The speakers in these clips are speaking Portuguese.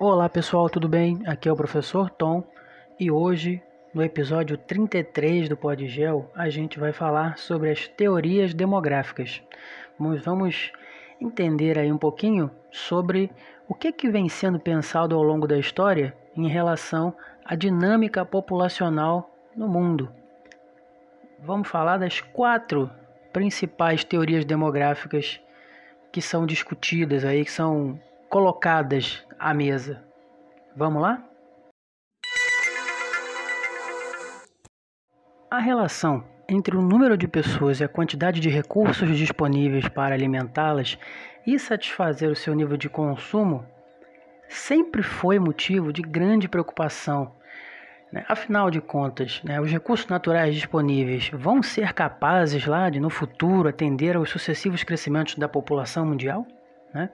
Olá pessoal, tudo bem? Aqui é o professor Tom e hoje, no episódio 33 do Podgel, a gente vai falar sobre as teorias demográficas. Vamos, entender aí um pouquinho sobre o que, que vem sendo pensado ao longo da história em relação à dinâmica populacional no mundo. Vamos falar das quatro principais teorias demográficas que são discutidas aí, que são colocadas à mesa. Vamos lá? A relação entre o número de pessoas e a quantidade de recursos disponíveis para alimentá-las e satisfazer o seu nível de consumo sempre foi motivo de grande preocupação. Né? Afinal de contas, né, os recursos naturais disponíveis vão ser capazes lá de no futuro atender aos sucessivos crescimentos da população mundial? Né?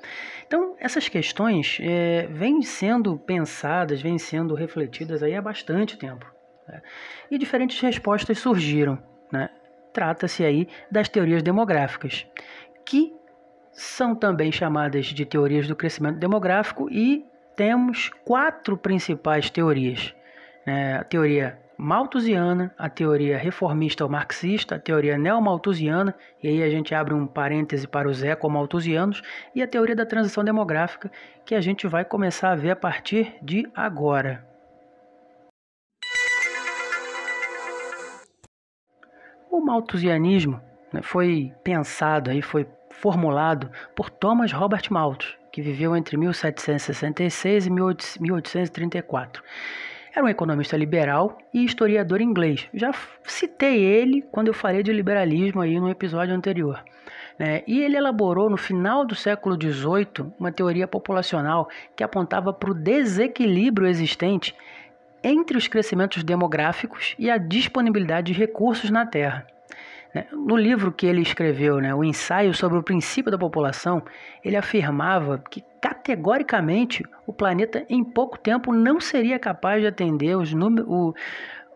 Então, essas questões é, vêm sendo pensadas, vêm sendo refletidas aí há bastante tempo. Né? E diferentes respostas surgiram. Né? Trata-se aí das teorias demográficas, que são também chamadas de teorias do crescimento demográfico e temos quatro principais teorias. Né? A teoria malthusiana, a teoria reformista ou marxista, a teoria neomalthusiana, e aí a gente abre um parêntese para os ecomalthusianos, e a teoria da transição demográfica, que a gente vai começar a ver a partir de agora. O malthusianismo né, foi pensado aí, foi formulado por Thomas Robert Malthus, que viveu entre 1766 e 1834. Era um economista liberal e historiador inglês. Já citei ele quando eu falei de liberalismo aí no episódio anterior. É, e ele elaborou no final do século XVIII uma teoria populacional que apontava para o desequilíbrio existente entre os crescimentos demográficos e a disponibilidade de recursos na Terra. Né? No livro que ele escreveu, né, o ensaio sobre o princípio da população, ele afirmava que categoricamente o planeta em pouco tempo não seria capaz de atender os o,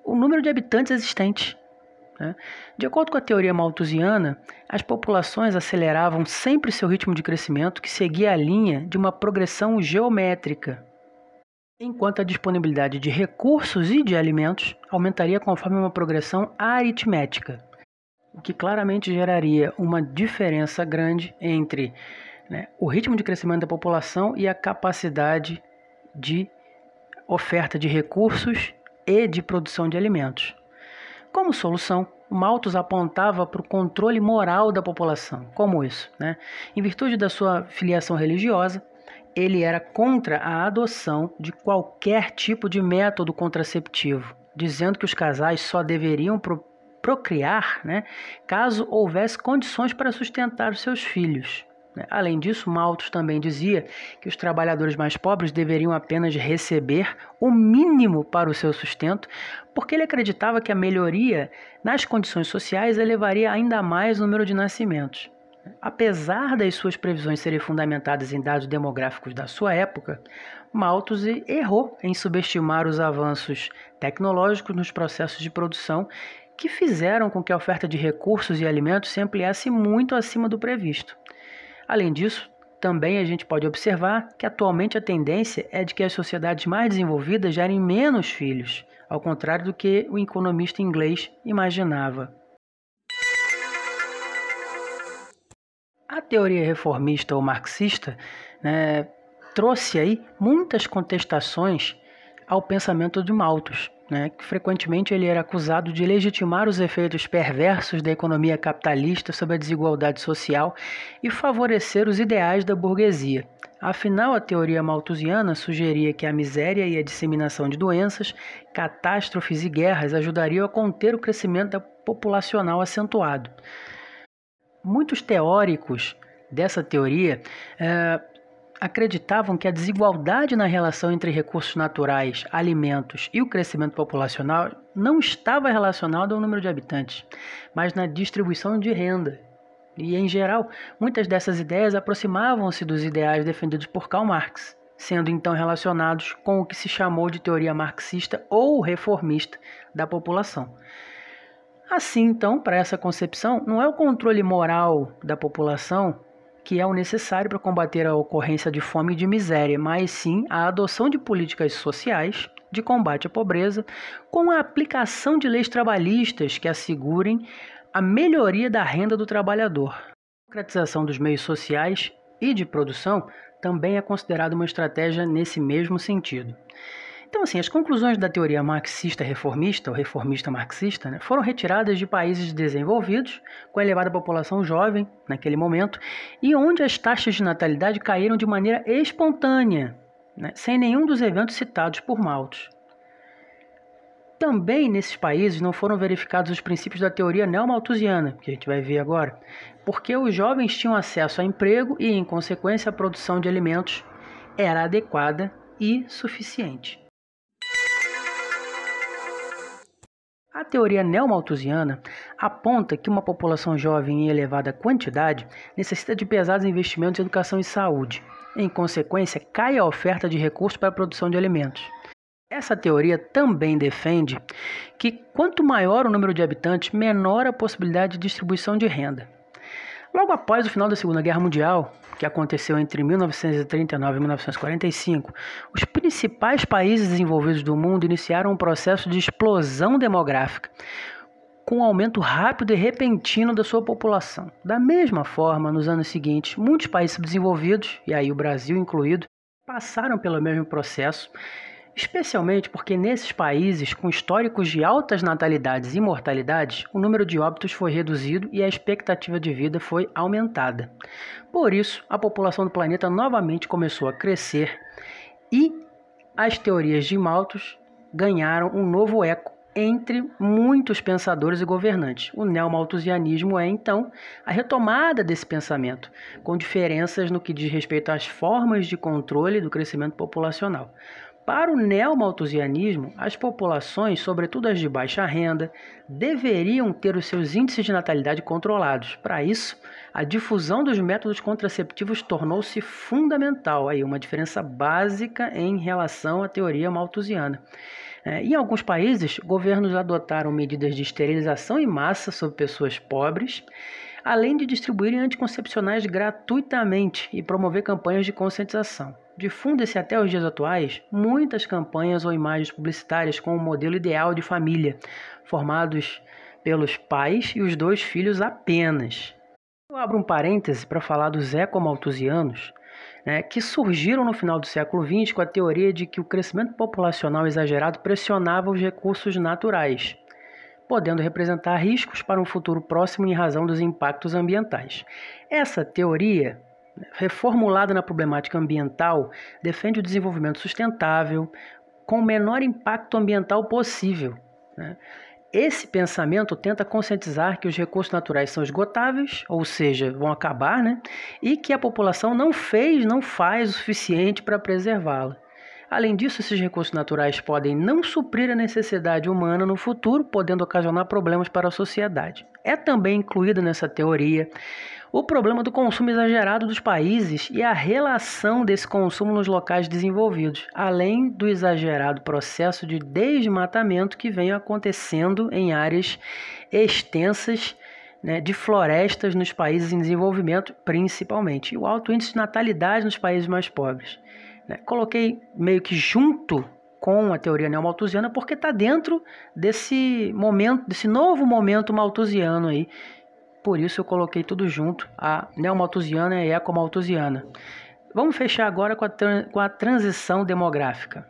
o número de habitantes existentes. Né? De acordo com a teoria malthusiana, as populações aceleravam sempre seu ritmo de crescimento, que seguia a linha de uma progressão geométrica, enquanto a disponibilidade de recursos e de alimentos aumentaria conforme uma progressão aritmética o que claramente geraria uma diferença grande entre né, o ritmo de crescimento da população e a capacidade de oferta de recursos e de produção de alimentos. Como solução, Malthus apontava para o controle moral da população. Como isso? Né? Em virtude da sua filiação religiosa, ele era contra a adoção de qualquer tipo de método contraceptivo, dizendo que os casais só deveriam procriar, né, caso houvesse condições para sustentar os seus filhos. Né. Além disso, Malthus também dizia que os trabalhadores mais pobres deveriam apenas receber o mínimo para o seu sustento, porque ele acreditava que a melhoria nas condições sociais elevaria ainda mais o número de nascimentos. Apesar das suas previsões serem fundamentadas em dados demográficos da sua época, Malthus errou em subestimar os avanços tecnológicos nos processos de produção que fizeram com que a oferta de recursos e alimentos se ampliasse muito acima do previsto. Além disso, também a gente pode observar que atualmente a tendência é de que as sociedades mais desenvolvidas gerem menos filhos, ao contrário do que o economista inglês imaginava. A teoria reformista ou marxista né, trouxe aí muitas contestações ao pensamento de Malthus, né, que frequentemente ele era acusado de legitimar os efeitos perversos da economia capitalista sobre a desigualdade social e favorecer os ideais da burguesia. Afinal, a teoria malthusiana sugeria que a miséria e a disseminação de doenças, catástrofes e guerras ajudariam a conter o crescimento populacional acentuado. Muitos teóricos dessa teoria eh, acreditavam que a desigualdade na relação entre recursos naturais, alimentos e o crescimento populacional não estava relacionado ao número de habitantes, mas na distribuição de renda. E, em geral, muitas dessas ideias aproximavam-se dos ideais defendidos por Karl Marx, sendo então relacionados com o que se chamou de teoria marxista ou reformista da população. Assim, então, para essa concepção, não é o controle moral da população que é o necessário para combater a ocorrência de fome e de miséria, mas sim a adoção de políticas sociais de combate à pobreza, com a aplicação de leis trabalhistas que assegurem a melhoria da renda do trabalhador. A democratização dos meios sociais e de produção também é considerada uma estratégia nesse mesmo sentido. Então, assim, as conclusões da teoria marxista reformista, ou reformista marxista, né, foram retiradas de países desenvolvidos, com elevada população jovem naquele momento, e onde as taxas de natalidade caíram de maneira espontânea, né, sem nenhum dos eventos citados por Malthus. Também nesses países não foram verificados os princípios da teoria neomalthusiana, que a gente vai ver agora, porque os jovens tinham acesso a emprego e, em consequência, a produção de alimentos era adequada e suficiente. A teoria neomalthusiana aponta que uma população jovem em elevada quantidade necessita de pesados investimentos em educação e saúde. Em consequência, cai a oferta de recursos para a produção de alimentos. Essa teoria também defende que quanto maior o número de habitantes, menor a possibilidade de distribuição de renda. Logo após o final da Segunda Guerra Mundial, que aconteceu entre 1939 e 1945, os principais países desenvolvidos do mundo iniciaram um processo de explosão demográfica, com um aumento rápido e repentino da sua população. Da mesma forma, nos anos seguintes, muitos países desenvolvidos, e aí o Brasil incluído, passaram pelo mesmo processo especialmente porque nesses países com históricos de altas natalidades e mortalidades, o número de óbitos foi reduzido e a expectativa de vida foi aumentada. Por isso, a população do planeta novamente começou a crescer e as teorias de Malthus ganharam um novo eco entre muitos pensadores e governantes. O neomalthusianismo é, então, a retomada desse pensamento, com diferenças no que diz respeito às formas de controle do crescimento populacional. Para o neomalthusianismo, as populações, sobretudo as de baixa renda, deveriam ter os seus índices de natalidade controlados. Para isso, a difusão dos métodos contraceptivos tornou-se fundamental, aí uma diferença básica em relação à teoria malthusiana. É, em alguns países, governos adotaram medidas de esterilização em massa sobre pessoas pobres, além de distribuírem anticoncepcionais gratuitamente e promover campanhas de conscientização. Difundem-se até os dias atuais muitas campanhas ou imagens publicitárias com o modelo ideal de família, formados pelos pais e os dois filhos apenas. Eu abro um parêntese para falar dos ecomalthusianos, né, que surgiram no final do século XX com a teoria de que o crescimento populacional exagerado pressionava os recursos naturais, podendo representar riscos para um futuro próximo em razão dos impactos ambientais. Essa teoria reformulada na problemática ambiental, defende o desenvolvimento sustentável com o menor impacto ambiental possível. Né? Esse pensamento tenta conscientizar que os recursos naturais são esgotáveis, ou seja, vão acabar, né? e que a população não fez, não faz o suficiente para preservá-la. Além disso, esses recursos naturais podem não suprir a necessidade humana no futuro, podendo ocasionar problemas para a sociedade. É também incluída nessa teoria o problema do consumo exagerado dos países e a relação desse consumo nos locais desenvolvidos, além do exagerado processo de desmatamento que vem acontecendo em áreas extensas né, de florestas nos países em desenvolvimento, principalmente, e o alto índice de natalidade nos países mais pobres. Né? Coloquei meio que junto com a teoria neomalthusiana porque está dentro desse momento, desse novo momento malthusiano aí. Por isso eu coloquei tudo junto, a neomalthusiana e a ecomalthusiana. Vamos fechar agora com a, com a transição demográfica.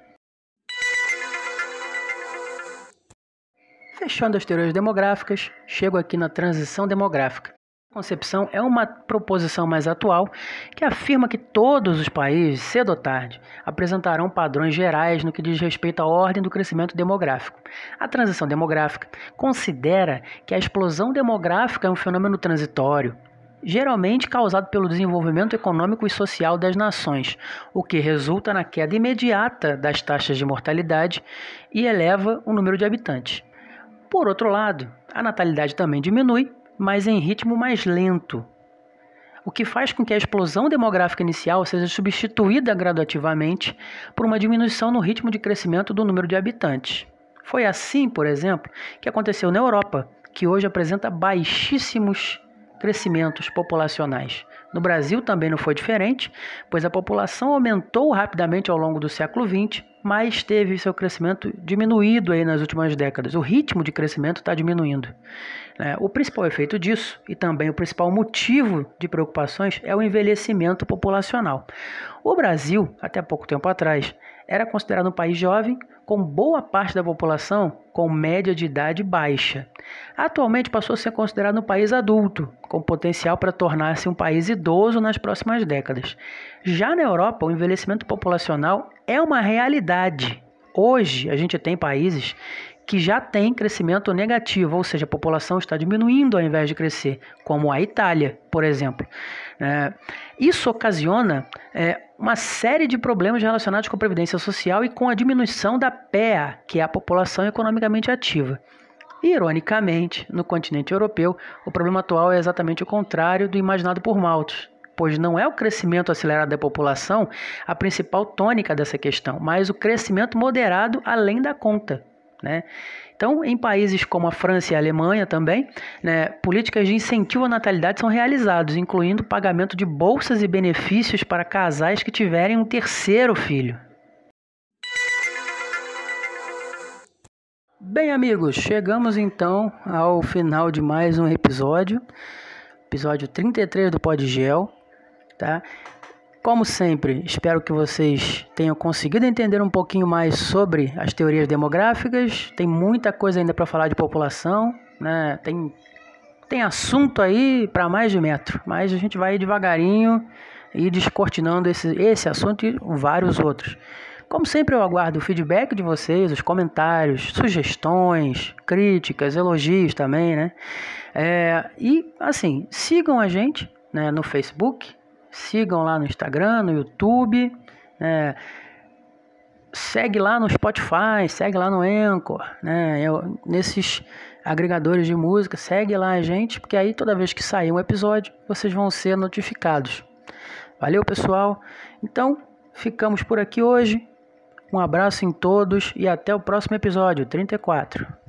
Fechando as teorias demográficas, chego aqui na transição demográfica concepção é uma proposição mais atual que afirma que todos os países, cedo ou tarde, apresentarão padrões gerais no que diz respeito à ordem do crescimento demográfico. A transição demográfica considera que a explosão demográfica é um fenômeno transitório, geralmente causado pelo desenvolvimento econômico e social das nações, o que resulta na queda imediata das taxas de mortalidade e eleva o número de habitantes. Por outro lado, a natalidade também diminui mas em ritmo mais lento, o que faz com que a explosão demográfica inicial seja substituída gradativamente por uma diminuição no ritmo de crescimento do número de habitantes. Foi assim, por exemplo, que aconteceu na Europa, que hoje apresenta baixíssimos crescimentos populacionais. No Brasil também não foi diferente, pois a população aumentou rapidamente ao longo do século XX, mas teve seu crescimento diminuído aí nas últimas décadas. O ritmo de crescimento está diminuindo. É, o principal efeito disso, e também o principal motivo de preocupações, é o envelhecimento populacional. O Brasil, até pouco tempo atrás, era considerado um país jovem, com boa parte da população com média de idade baixa. Atualmente passou a ser considerado um país adulto, com potencial para tornar-se um país idoso nas próximas décadas. Já na Europa, o envelhecimento populacional é uma realidade. Hoje, a gente tem países que já têm crescimento negativo, ou seja, a população está diminuindo ao invés de crescer, como a Itália, por exemplo. É, isso ocasiona é, uma série de problemas relacionados com a previdência social e com a diminuição da PEA, que é a população economicamente ativa. Ironicamente, no continente europeu, o problema atual é exatamente o contrário do imaginado por Malthus, pois não é o crescimento acelerado da população a principal tônica dessa questão, mas o crescimento moderado além da conta. Né? Então, em países como a França e a Alemanha também, né, políticas de incentivo à natalidade são realizadas, incluindo pagamento de bolsas e benefícios para casais que tiverem um terceiro filho. Bem, amigos, chegamos então ao final de mais um episódio, episódio 33 do Podgel, tá? Como sempre, espero que vocês tenham conseguido entender um pouquinho mais sobre as teorias demográficas. Tem muita coisa ainda para falar de população, né? Tem, tem assunto aí para mais de metro, mas a gente vai devagarinho e descortinando esse, esse assunto e vários outros. Como sempre, eu aguardo o feedback de vocês, os comentários, sugestões, críticas, elogios também, né? É, e assim, sigam a gente né, no Facebook, Sigam lá no Instagram, no YouTube. Né? Segue lá no Spotify, segue lá no Anchor, né? Eu, nesses agregadores de música, segue lá a gente, porque aí toda vez que sair um episódio, vocês vão ser notificados. Valeu, pessoal. Então, ficamos por aqui hoje. Um abraço em todos e até o próximo episódio 34.